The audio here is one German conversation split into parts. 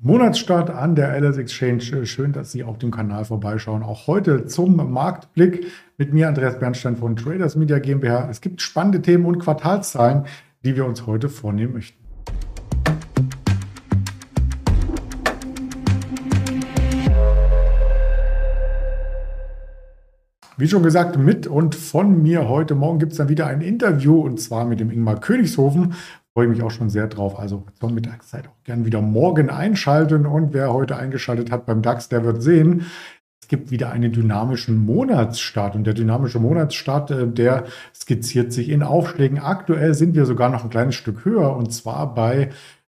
Monatsstart an der LS Exchange. Schön, dass Sie auf dem Kanal vorbeischauen. Auch heute zum Marktblick mit mir, Andreas Bernstein von Traders Media GmbH. Es gibt spannende Themen und Quartalszahlen, die wir uns heute vornehmen möchten. Wie schon gesagt, mit und von mir heute Morgen gibt es dann wieder ein Interview und zwar mit dem Ingmar Königshofen freue mich auch schon sehr drauf. Also zur Mittagszeit auch gern wieder morgen einschalten. Und wer heute eingeschaltet hat beim DAX, der wird sehen, es gibt wieder einen dynamischen Monatsstart. Und der dynamische Monatsstart, äh, der skizziert sich in Aufschlägen. Aktuell sind wir sogar noch ein kleines Stück höher und zwar bei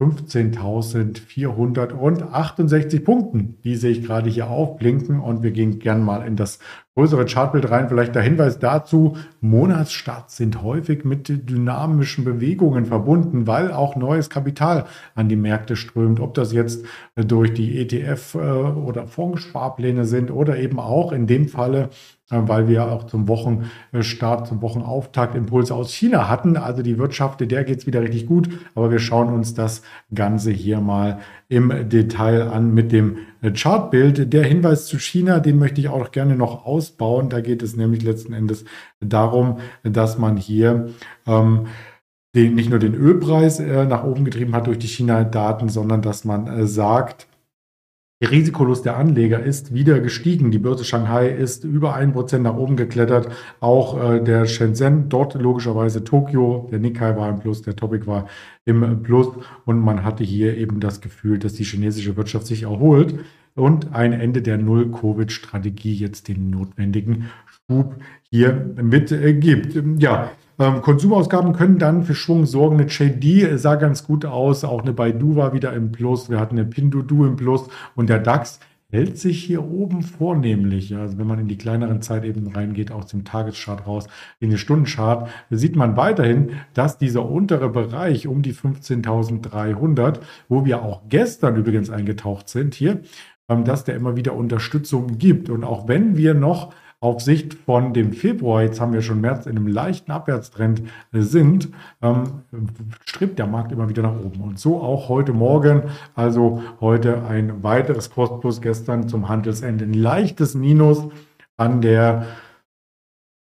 15.468 Punkten. Die sehe ich gerade hier aufblinken und wir gehen gern mal in das größere Chartbild rein. Vielleicht der Hinweis dazu, Monatsstarts sind häufig mit dynamischen Bewegungen verbunden, weil auch neues Kapital an die Märkte strömt. Ob das jetzt durch die ETF- äh, oder Fondssparpläne sind oder eben auch in dem Falle äh, weil wir auch zum Wochenstart, zum Wochenauftakt Impulse aus China hatten. Also die Wirtschaft, der geht es wieder richtig gut, aber wir schauen uns das Ganze hier mal im Detail an mit dem Chartbild. Der Hinweis zu China, den möchte ich auch gerne noch ausbauen. Da geht es nämlich letzten Endes darum, dass man hier ähm, den, nicht nur den Ölpreis äh, nach oben getrieben hat durch die China-Daten, sondern dass man äh, sagt, der Risikolust der Anleger ist wieder gestiegen. Die Börse Shanghai ist über ein Prozent nach oben geklettert. Auch äh, der Shenzhen, dort logischerweise Tokio, der Nikkei war im Plus, der Topic war im Plus. Und man hatte hier eben das Gefühl, dass die chinesische Wirtschaft sich erholt und ein Ende der Null-Covid-Strategie jetzt den notwendigen Schub hier mitgibt. Äh, ja, ähm, Konsumausgaben können dann für Schwung sorgen. Eine JD sah ganz gut aus. Auch eine Baidu war wieder im Plus. Wir hatten eine Pinduoduo im Plus. Und der DAX hält sich hier oben vornehmlich. Also wenn man in die kleineren Zeitebenen reingeht, aus dem Tageschart raus, in den Stundenchart, sieht man weiterhin, dass dieser untere Bereich um die 15.300, wo wir auch gestern übrigens eingetaucht sind hier, ähm, dass der immer wieder Unterstützung gibt. Und auch wenn wir noch auf Sicht von dem Februar, jetzt haben wir schon März in einem leichten Abwärtstrend äh, sind, ähm, strebt der Markt immer wieder nach oben. Und so auch heute Morgen, also heute ein weiteres Kostplus gestern zum Handelsende, ein leichtes Minus an der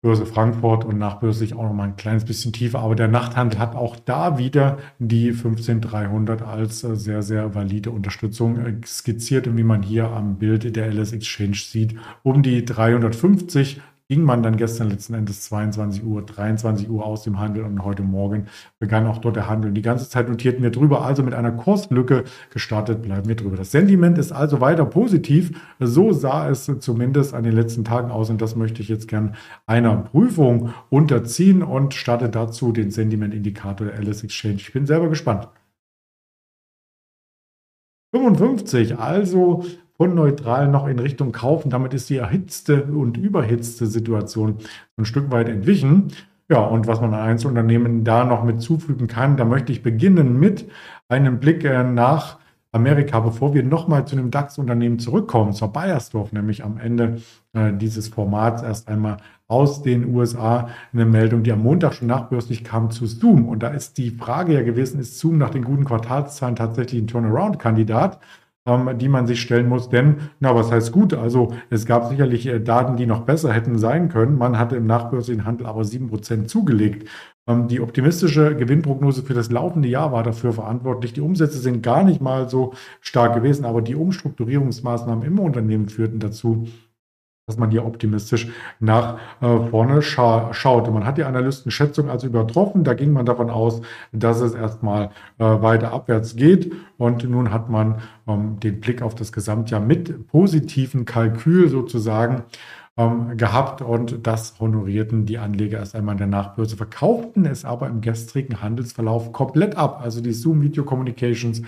Börse Frankfurt und nachbörslich auch noch mal ein kleines bisschen tiefer. Aber der Nachthandel hat auch da wieder die 15300 als äh, sehr, sehr valide Unterstützung äh, skizziert. Und wie man hier am Bild der LS Exchange sieht, um die 350 ging man dann gestern letzten Endes 22 Uhr, 23 Uhr aus dem Handel und heute Morgen begann auch dort der Handel. Die ganze Zeit notierten wir drüber, also mit einer Kurslücke gestartet bleiben wir drüber. Das Sentiment ist also weiter positiv. So sah es zumindest an den letzten Tagen aus und das möchte ich jetzt gern einer Prüfung unterziehen und starte dazu den Sentiment-Indikator der LS Exchange. Ich bin selber gespannt. 55, also von neutral noch in Richtung kaufen. Damit ist die erhitzte und überhitzte Situation ein Stück weit entwichen. Ja, und was man an Einzelunternehmen da noch mit zufügen kann, da möchte ich beginnen mit einem Blick äh, nach Amerika, bevor wir nochmal zu einem DAX-Unternehmen zurückkommen, zur Bayersdorf, nämlich am Ende äh, dieses Formats erst einmal aus den USA eine Meldung, die am Montag schon nachbörslich kam zu Zoom. Und da ist die Frage ja gewesen, ist Zoom nach den guten Quartalszahlen tatsächlich ein Turnaround-Kandidat? Ähm, die man sich stellen muss. Denn, na, was heißt gut? Also es gab sicherlich äh, Daten, die noch besser hätten sein können. Man hatte im nachbörslichen Handel aber 7% zugelegt. Ähm, die optimistische Gewinnprognose für das laufende Jahr war dafür verantwortlich. Die Umsätze sind gar nicht mal so stark gewesen, aber die Umstrukturierungsmaßnahmen im Unternehmen führten dazu, dass man hier optimistisch nach äh, vorne scha schaut. man hat die Analystenschätzung also übertroffen. Da ging man davon aus, dass es erstmal äh, weiter abwärts geht. Und nun hat man ähm, den Blick auf das Gesamtjahr mit positiven Kalkül sozusagen ähm, gehabt und das honorierten die Anleger erst einmal in der Nachbörse, verkauften es aber im gestrigen Handelsverlauf komplett ab. Also die Zoom Video Communications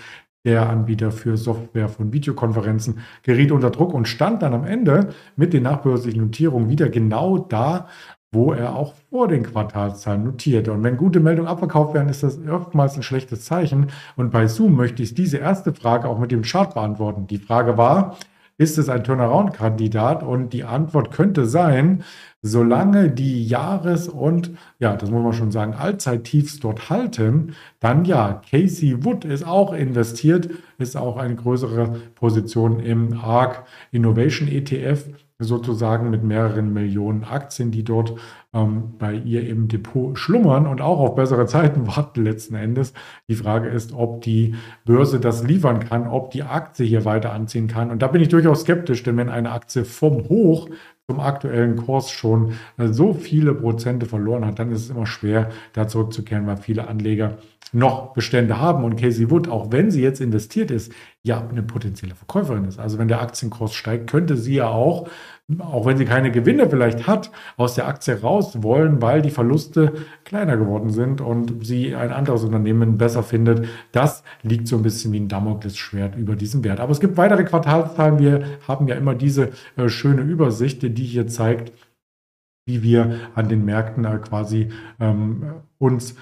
der Anbieter für Software von Videokonferenzen, geriet unter Druck und stand dann am Ende mit den nachbörslichen Notierungen wieder genau da, wo er auch vor den Quartalszahlen notierte. Und wenn gute Meldungen abverkauft werden, ist das oftmals ein schlechtes Zeichen. Und bei Zoom möchte ich diese erste Frage auch mit dem Chart beantworten. Die Frage war, ist es ein Turnaround-Kandidat? Und die Antwort könnte sein, solange die Jahres- und, ja, das muss man schon sagen, Allzeittiefs dort halten, dann ja, Casey Wood ist auch investiert, ist auch eine größere Position im ARC Innovation ETF sozusagen mit mehreren Millionen Aktien, die dort ähm, bei ihr im Depot schlummern und auch auf bessere Zeiten warten letzten Endes. Die Frage ist, ob die Börse das liefern kann, ob die Aktie hier weiter anziehen kann. Und da bin ich durchaus skeptisch, denn wenn eine Aktie vom Hoch zum aktuellen Kurs schon äh, so viele Prozente verloren hat, dann ist es immer schwer, da zurückzukehren, weil viele Anleger noch Bestände haben und Casey Wood, auch wenn sie jetzt investiert ist, ja eine potenzielle Verkäuferin ist. Also wenn der Aktienkurs steigt, könnte sie ja auch, auch wenn sie keine Gewinne vielleicht hat, aus der Aktie raus wollen, weil die Verluste kleiner geworden sind und sie ein anderes Unternehmen besser findet. Das liegt so ein bisschen wie ein Damoklesschwert über diesem Wert. Aber es gibt weitere Quartalszahlen. Wir haben ja immer diese äh, schöne Übersicht, die hier zeigt, wie wir an den Märkten äh, quasi ähm, uns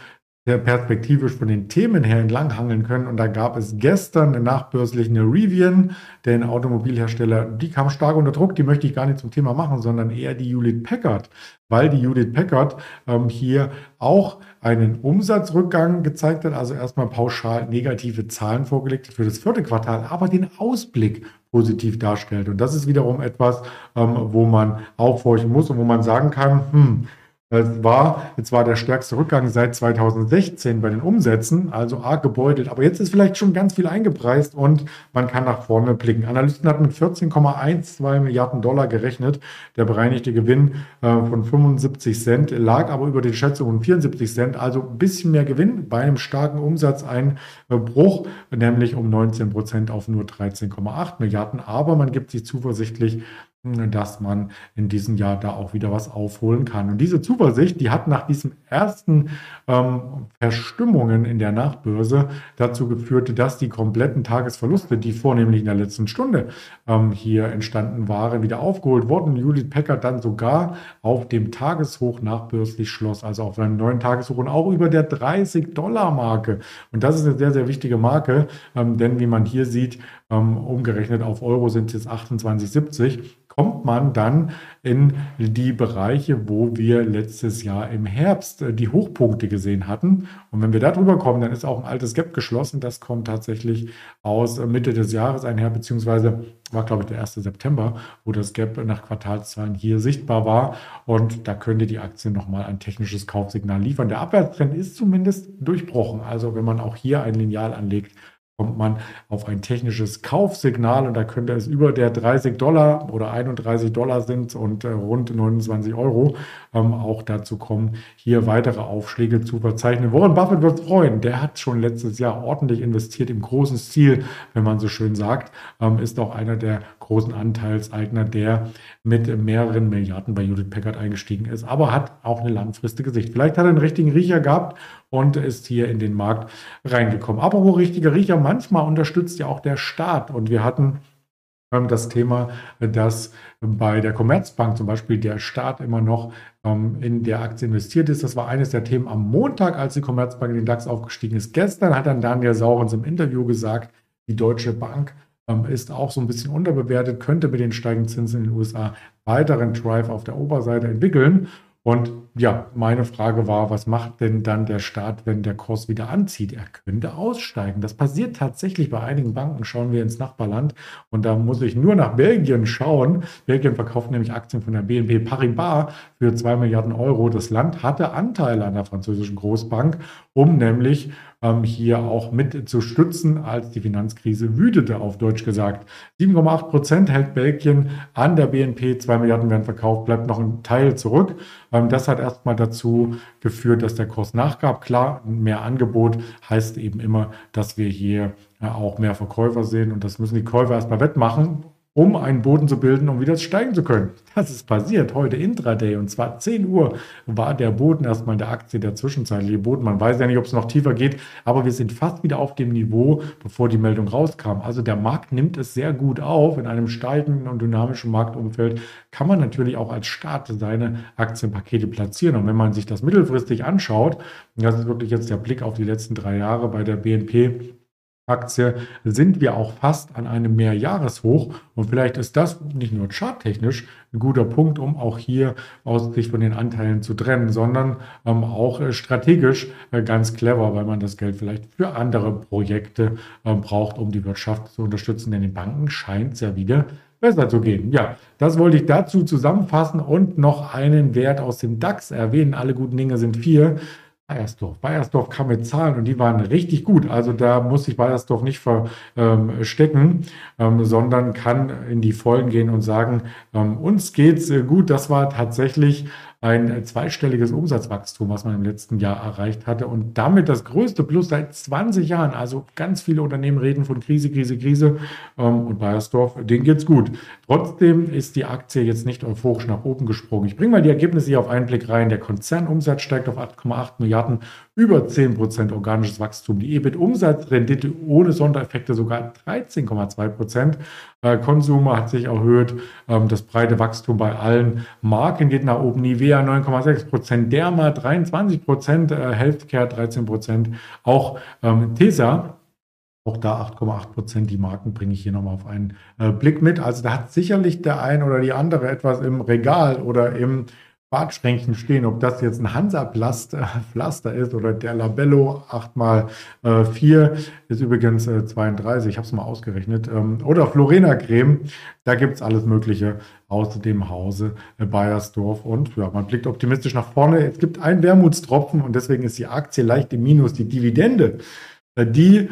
perspektivisch von den Themen her entlanghangeln können. Und da gab es gestern eine Rivian, den Automobilhersteller, die kam stark unter Druck. Die möchte ich gar nicht zum Thema machen, sondern eher die Hewlett Packard, weil die Hewlett Packard ähm, hier auch einen Umsatzrückgang gezeigt hat, also erstmal pauschal negative Zahlen vorgelegt für das vierte Quartal, aber den Ausblick positiv darstellt. Und das ist wiederum etwas, ähm, wo man aufhorchen muss und wo man sagen kann, hm, war, jetzt war der stärkste Rückgang seit 2016 bei den Umsätzen, also arg gebeutelt. Aber jetzt ist vielleicht schon ganz viel eingepreist und man kann nach vorne blicken. Analysten hatten mit 14,12 Milliarden Dollar gerechnet. Der bereinigte Gewinn äh, von 75 Cent lag aber über den Schätzungen 74 Cent, also ein bisschen mehr Gewinn bei einem starken Umsatzeinbruch, nämlich um 19 Prozent auf nur 13,8 Milliarden. Aber man gibt sich zuversichtlich, dass man in diesem Jahr da auch wieder was aufholen kann. Und diese Zuversicht, die hat nach diesen ersten ähm, Verstimmungen in der Nachbörse dazu geführt, dass die kompletten Tagesverluste, die vornehmlich in der letzten Stunde ähm, hier entstanden waren, wieder aufgeholt wurden. Judith Packard dann sogar auf dem Tageshoch nachbörslich schloss, also auf einem neuen Tageshoch und auch über der 30-Dollar-Marke. Und das ist eine sehr, sehr wichtige Marke, ähm, denn wie man hier sieht, umgerechnet auf Euro sind es jetzt 28,70 kommt man dann in die Bereiche, wo wir letztes Jahr im Herbst äh, die Hochpunkte gesehen hatten. Und wenn wir da drüber kommen, dann ist auch ein altes Gap geschlossen. Das kommt tatsächlich aus äh, Mitte des Jahres einher, beziehungsweise war, glaube ich, der 1. September, wo das Gap nach Quartalszahlen hier sichtbar war. Und da könnte die Aktie nochmal ein technisches Kaufsignal liefern. Der Abwärtstrend ist zumindest durchbrochen. Also wenn man auch hier ein Lineal anlegt, kommt man auf ein technisches Kaufsignal und da könnte es über der 30 Dollar oder 31 Dollar sind und äh, rund 29 Euro ähm, auch dazu kommen, hier weitere Aufschläge zu verzeichnen. Warren Buffett wird freuen. Der hat schon letztes Jahr ordentlich investiert im großen Stil, wenn man so schön sagt, ähm, ist auch einer der großen Anteilseigner, der mit mehreren Milliarden bei Judith Packard eingestiegen ist, aber hat auch eine langfristige Sicht. Vielleicht hat er einen richtigen Riecher gehabt und ist hier in den Markt reingekommen. Aber wo richtiger Riecher, manchmal unterstützt ja auch der Staat. Und wir hatten ähm, das Thema, dass bei der Commerzbank zum Beispiel der Staat immer noch ähm, in der Aktie investiert ist. Das war eines der Themen am Montag, als die Commerzbank in den DAX aufgestiegen ist. Gestern hat dann Daniel Saurens im Interview gesagt, die Deutsche Bank ist auch so ein bisschen unterbewertet, könnte mit den steigenden Zinsen in den USA weiteren Drive auf der Oberseite entwickeln. Und ja, meine Frage war, was macht denn dann der Staat, wenn der Kurs wieder anzieht? Er könnte aussteigen. Das passiert tatsächlich bei einigen Banken. Schauen wir ins Nachbarland und da muss ich nur nach Belgien schauen. Belgien verkauft nämlich Aktien von der BNP Paribas für zwei Milliarden Euro. Das Land hatte Anteile an der französischen Großbank, um nämlich ähm, hier auch mit zu stützen, als die Finanzkrise wütete, auf Deutsch gesagt. 7,8 Prozent hält Belgien an der BNP, 2 Milliarden werden verkauft, bleibt noch ein Teil zurück. Ähm, das hat erstmal dazu geführt, dass der Kurs nachgab. Klar, mehr Angebot heißt eben immer, dass wir hier äh, auch mehr Verkäufer sehen und das müssen die Käufer erstmal wettmachen um einen Boden zu bilden, um wieder steigen zu können. Das ist passiert heute intraday und zwar 10 Uhr war der Boden erstmal in der Aktie der zwischenzeitliche Boden. Man weiß ja nicht, ob es noch tiefer geht, aber wir sind fast wieder auf dem Niveau, bevor die Meldung rauskam. Also der Markt nimmt es sehr gut auf. In einem steigenden und dynamischen Marktumfeld kann man natürlich auch als Staat seine Aktienpakete platzieren. Und wenn man sich das mittelfristig anschaut, das ist wirklich jetzt der Blick auf die letzten drei Jahre bei der BNP, Aktie sind wir auch fast an einem Mehrjahreshoch. Und vielleicht ist das nicht nur charttechnisch ein guter Punkt, um auch hier aus sich von den Anteilen zu trennen, sondern ähm, auch äh, strategisch äh, ganz clever, weil man das Geld vielleicht für andere Projekte äh, braucht, um die Wirtschaft zu unterstützen. Denn den Banken scheint es ja wieder besser zu gehen. Ja, das wollte ich dazu zusammenfassen und noch einen Wert aus dem DAX erwähnen. Alle guten Dinge sind vier. Bayersdorf. Bayersdorf kam mit Zahlen und die waren richtig gut. Also da muss sich Bayersdorf nicht verstecken, ähm, sondern kann in die Vollen gehen und sagen, ähm, uns geht's äh, gut. Das war tatsächlich ein zweistelliges Umsatzwachstum, was man im letzten Jahr erreicht hatte und damit das größte Plus seit 20 Jahren. Also ganz viele Unternehmen reden von Krise, Krise, Krise ähm, und Bayersdorf, denen geht's gut. Trotzdem ist die Aktie jetzt nicht euphorisch nach oben gesprungen. Ich bringe mal die Ergebnisse hier auf einen Blick rein. Der Konzernumsatz steigt auf 8,8 Milliarden, über 10 Prozent organisches Wachstum. Die EBIT-Umsatzrendite ohne Sondereffekte sogar 13,2 Prozent. Äh, Consumer hat sich erhöht. Ähm, das breite Wachstum bei allen Marken geht nach oben. Nivea 9,6 Prozent, Derma 23 Prozent, äh, Healthcare 13 Prozent. Auch ähm, Tesa auch da 8,8 Prozent. Die Marken bringe ich hier nochmal auf einen äh, Blick mit. Also da hat sicherlich der ein oder die andere etwas im Regal oder im Badschränkchen stehen, ob das jetzt ein Hansa-Pflaster ist oder der Labello 8x4 äh, ist übrigens 32, äh, ich habe es mal ausgerechnet, ähm, oder Florena-Creme, da gibt es alles Mögliche aus dem Hause äh, Bayersdorf und ja, man blickt optimistisch nach vorne. Es gibt einen Wermutstropfen und deswegen ist die Aktie leicht im Minus. Die Dividende, die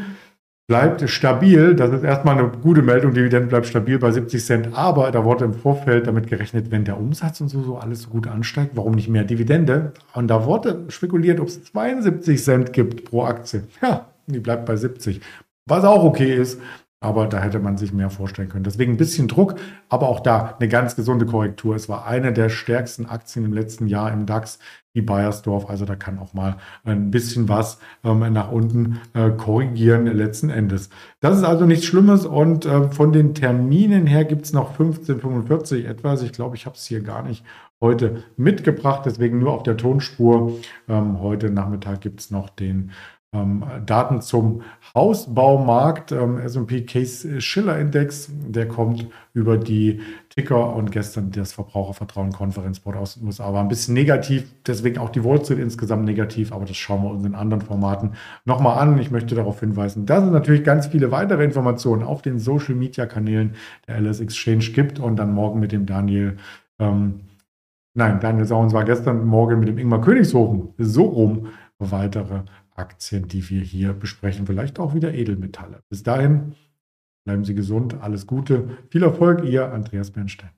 bleibt stabil. Das ist erstmal eine gute Meldung. Dividende bleibt stabil bei 70 Cent. Aber da wurde im Vorfeld damit gerechnet, wenn der Umsatz und so, so alles so gut ansteigt, warum nicht mehr Dividende? Und da wurde spekuliert, ob es 72 Cent gibt pro Aktie. Ja, die bleibt bei 70. Was auch okay ist. Aber da hätte man sich mehr vorstellen können. Deswegen ein bisschen Druck, aber auch da eine ganz gesunde Korrektur. Es war eine der stärksten Aktien im letzten Jahr im DAX, die Bayersdorf. Also da kann auch mal ein bisschen was ähm, nach unten äh, korrigieren letzten Endes. Das ist also nichts Schlimmes und äh, von den Terminen her gibt es noch 1545 etwas. Ich glaube, ich habe es hier gar nicht heute mitgebracht, deswegen nur auf der Tonspur. Ähm, heute Nachmittag gibt es noch den ähm, Daten zum Hausbaumarkt, ähm, S&P Case Schiller Index, der kommt über die Ticker und gestern das Verbrauchervertrauen Konferenzboard aus den USA. War ein bisschen negativ, deswegen auch die Street insgesamt negativ, aber das schauen wir uns in anderen Formaten nochmal an. Ich möchte darauf hinweisen, dass es natürlich ganz viele weitere Informationen auf den Social Media Kanälen der LS Exchange gibt. Und dann morgen mit dem Daniel ähm, Nein, Daniel Sauens war gestern Morgen mit dem Ingmar Königshofen. So rum weitere Aktien, die wir hier besprechen, vielleicht auch wieder Edelmetalle. Bis dahin bleiben Sie gesund, alles Gute, viel Erfolg, Ihr Andreas Bernstein.